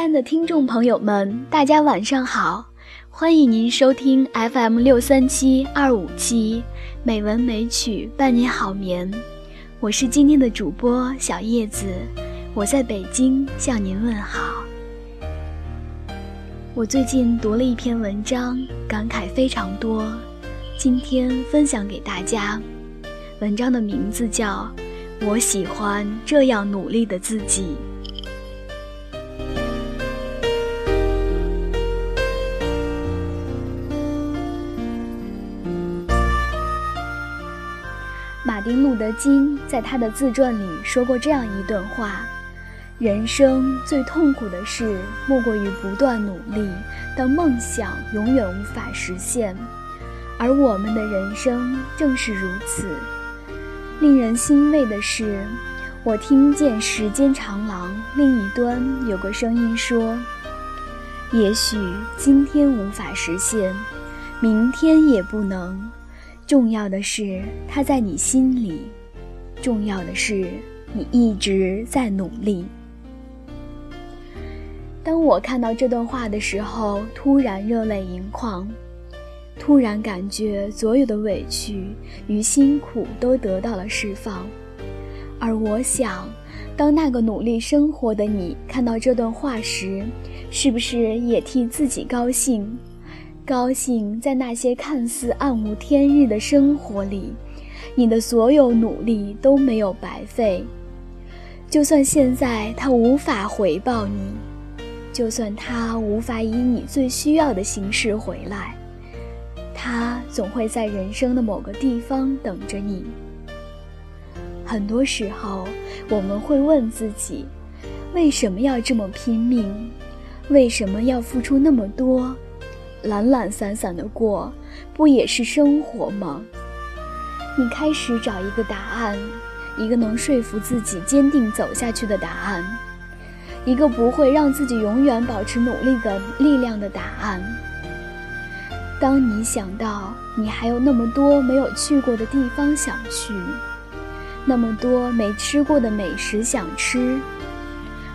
亲爱的听众朋友们，大家晚上好！欢迎您收听 FM 六三七二五七美文美曲伴你好眠，我是今天的主播小叶子，我在北京向您问好。我最近读了一篇文章，感慨非常多，今天分享给大家。文章的名字叫《我喜欢这样努力的自己》。马丁·路德·金在他的自传里说过这样一段话：“人生最痛苦的事，莫过于不断努力，但梦想永远无法实现。而我们的人生正是如此。令人欣慰的是，我听见时间长廊另一端有个声音说：‘也许今天无法实现，明天也不能。’”重要的是，他在你心里；重要的是，你一直在努力。当我看到这段话的时候，突然热泪盈眶，突然感觉所有的委屈与辛苦都得到了释放。而我想，当那个努力生活的你看到这段话时，是不是也替自己高兴？高兴在那些看似暗无天日的生活里，你的所有努力都没有白费。就算现在他无法回报你，就算他无法以你最需要的形式回来，他总会在人生的某个地方等着你。很多时候，我们会问自己：为什么要这么拼命？为什么要付出那么多？懒懒散散的过，不也是生活吗？你开始找一个答案，一个能说服自己坚定走下去的答案，一个不会让自己永远保持努力的力量的答案。当你想到你还有那么多没有去过的地方想去，那么多没吃过的美食想吃，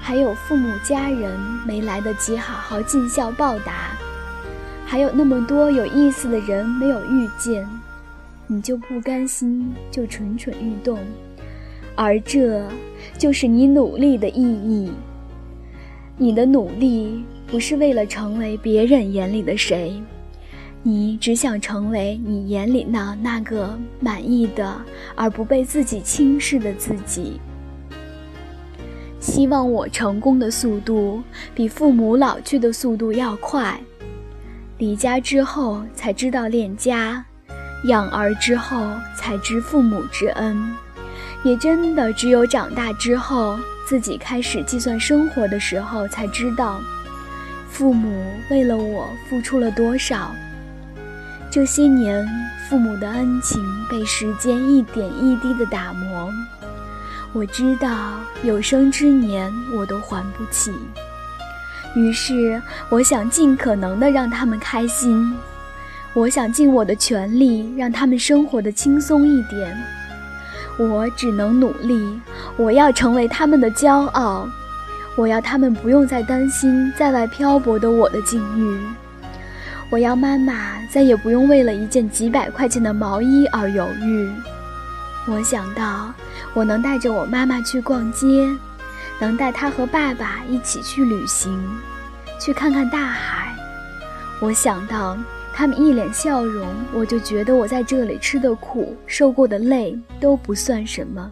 还有父母家人没来得及好好尽孝报答。还有那么多有意思的人没有遇见，你就不甘心，就蠢蠢欲动，而这就是你努力的意义。你的努力不是为了成为别人眼里的谁，你只想成为你眼里那那个满意的而不被自己轻视的自己。希望我成功的速度比父母老去的速度要快。离家之后才知道恋家，养儿之后才知父母之恩，也真的只有长大之后，自己开始计算生活的时候，才知道父母为了我付出了多少。这些年，父母的恩情被时间一点一滴的打磨，我知道有生之年我都还不起。于是，我想尽可能的让他们开心，我想尽我的全力让他们生活的轻松一点。我只能努力，我要成为他们的骄傲，我要他们不用再担心在外漂泊的我的境遇，我要妈妈再也不用为了一件几百块钱的毛衣而犹豫。我想到，我能带着我妈妈去逛街。能带他和爸爸一起去旅行，去看看大海。我想到他们一脸笑容，我就觉得我在这里吃的苦、受过的累都不算什么。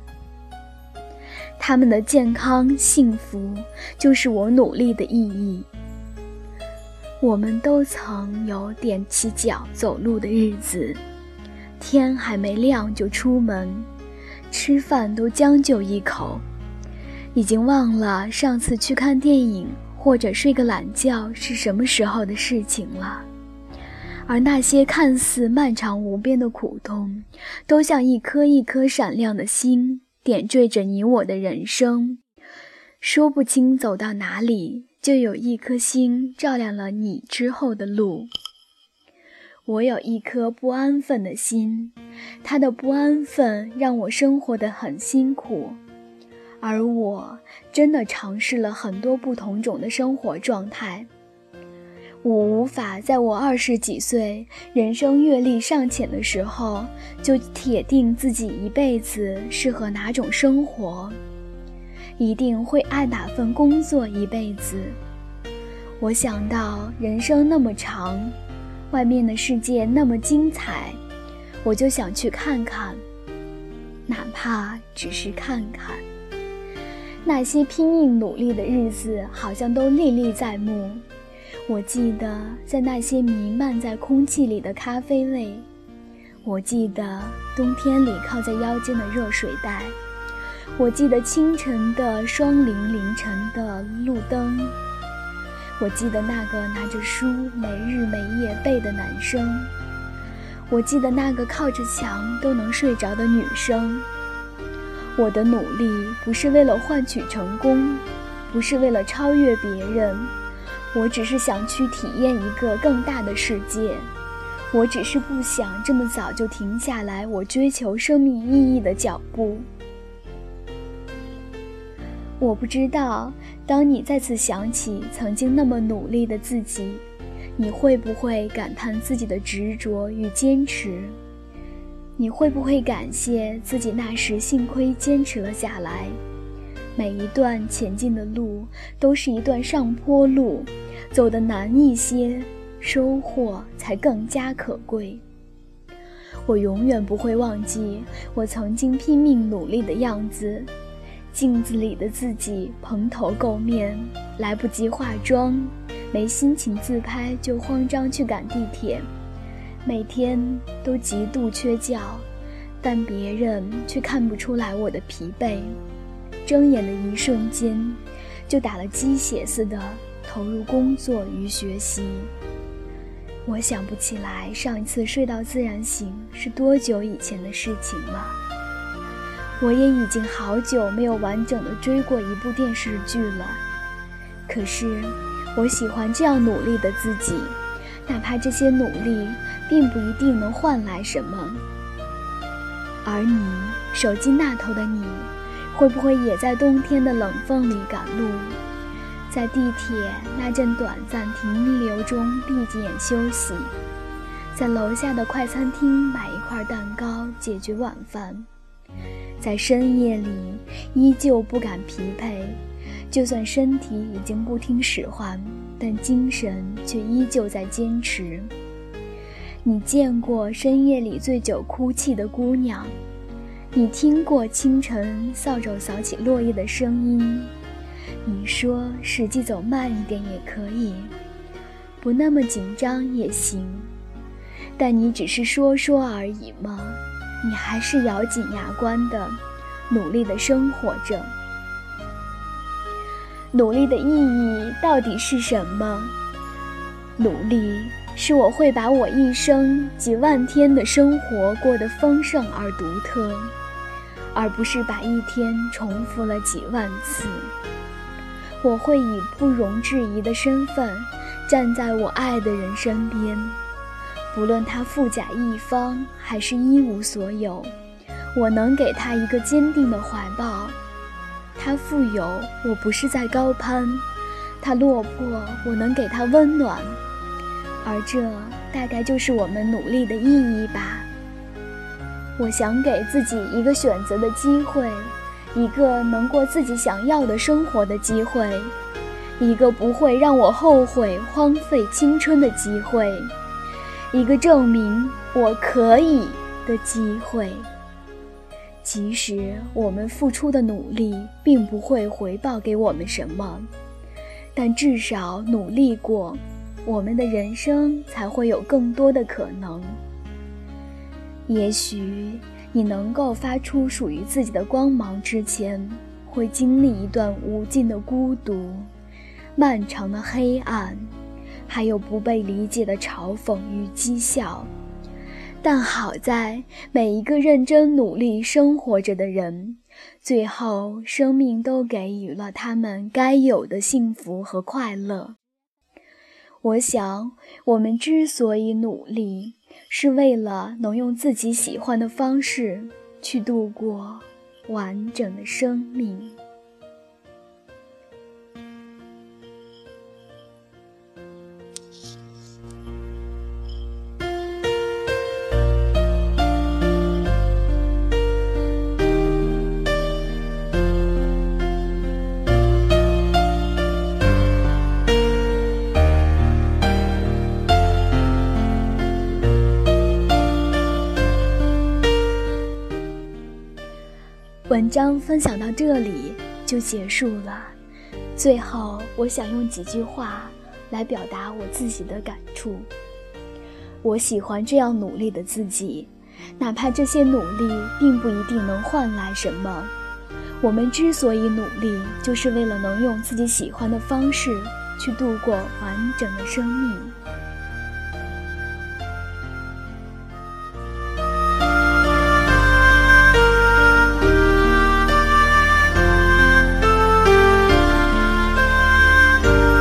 他们的健康、幸福，就是我努力的意义。我们都曾有踮起脚走路的日子，天还没亮就出门，吃饭都将就一口。已经忘了上次去看电影或者睡个懒觉是什么时候的事情了，而那些看似漫长无边的苦痛，都像一颗一颗闪亮的星，点缀着你我的人生。说不清走到哪里，就有一颗星照亮了你之后的路。我有一颗不安分的心，它的不安分让我生活得很辛苦。而我真的尝试了很多不同种的生活状态。我无法在我二十几岁、人生阅历尚浅的时候，就铁定自己一辈子适合哪种生活，一定会爱哪份工作一辈子。我想到人生那么长，外面的世界那么精彩，我就想去看看，哪怕只是看看。那些拼命努力的日子，好像都历历在目。我记得在那些弥漫在空气里的咖啡味，我记得冬天里靠在腰间的热水袋，我记得清晨的霜林凌晨的路灯，我记得那个拿着书没日没夜背的男生，我记得那个靠着墙都能睡着的女生。我的努力不是为了换取成功，不是为了超越别人。我只是想去体验一个更大的世界，我只是不想这么早就停下来我追求生命意义的脚步。我不知道，当你再次想起曾经那么努力的自己，你会不会感叹自己的执着与坚持？你会不会感谢自己那时幸亏坚持了下来？每一段前进的路都是一段上坡路，走得难一些，收获才更加可贵。我永远不会忘记我曾经拼命努力的样子，镜子里的自己蓬头垢面，来不及化妆，没心情自拍就慌张去赶地铁，每天都极度缺觉，但别人却看不出来我的疲惫。睁眼的一瞬间，就打了鸡血似的投入工作与学习。我想不起来上一次睡到自然醒是多久以前的事情了。我也已经好久没有完整的追过一部电视剧了。可是，我喜欢这样努力的自己，哪怕这些努力并不一定能换来什么。而你，手机那头的你。会不会也在冬天的冷风里赶路，在地铁那阵短暂停留中闭眼休息，在楼下的快餐厅买一块蛋糕解决晚饭，在深夜里依旧不敢疲惫，就算身体已经不听使唤，但精神却依旧在坚持。你见过深夜里醉酒哭泣的姑娘？你听过清晨扫帚扫起落叶的声音？你说实际走慢一点也可以，不那么紧张也行，但你只是说说而已吗？你还是咬紧牙关的，努力的生活着。努力的意义到底是什么？努力是我会把我一生几万天的生活过得丰盛而独特。而不是把一天重复了几万次。我会以不容置疑的身份站在我爱的人身边，不论他富甲一方还是一无所有，我能给他一个坚定的怀抱。他富有，我不是在高攀；他落魄，我能给他温暖。而这大概就是我们努力的意义吧。我想给自己一个选择的机会，一个能过自己想要的生活的机会，一个不会让我后悔荒废青春的机会，一个证明我可以的机会。即使我们付出的努力并不会回报给我们什么，但至少努力过，我们的人生才会有更多的可能。也许你能够发出属于自己的光芒之前，会经历一段无尽的孤独、漫长的黑暗，还有不被理解的嘲讽与讥笑。但好在每一个认真努力生活着的人，最后生命都给予了他们该有的幸福和快乐。我想，我们之所以努力。是为了能用自己喜欢的方式去度过完整的生命。文章分享到这里就结束了。最后，我想用几句话来表达我自己的感触。我喜欢这样努力的自己，哪怕这些努力并不一定能换来什么。我们之所以努力，就是为了能用自己喜欢的方式去度过完整的生命。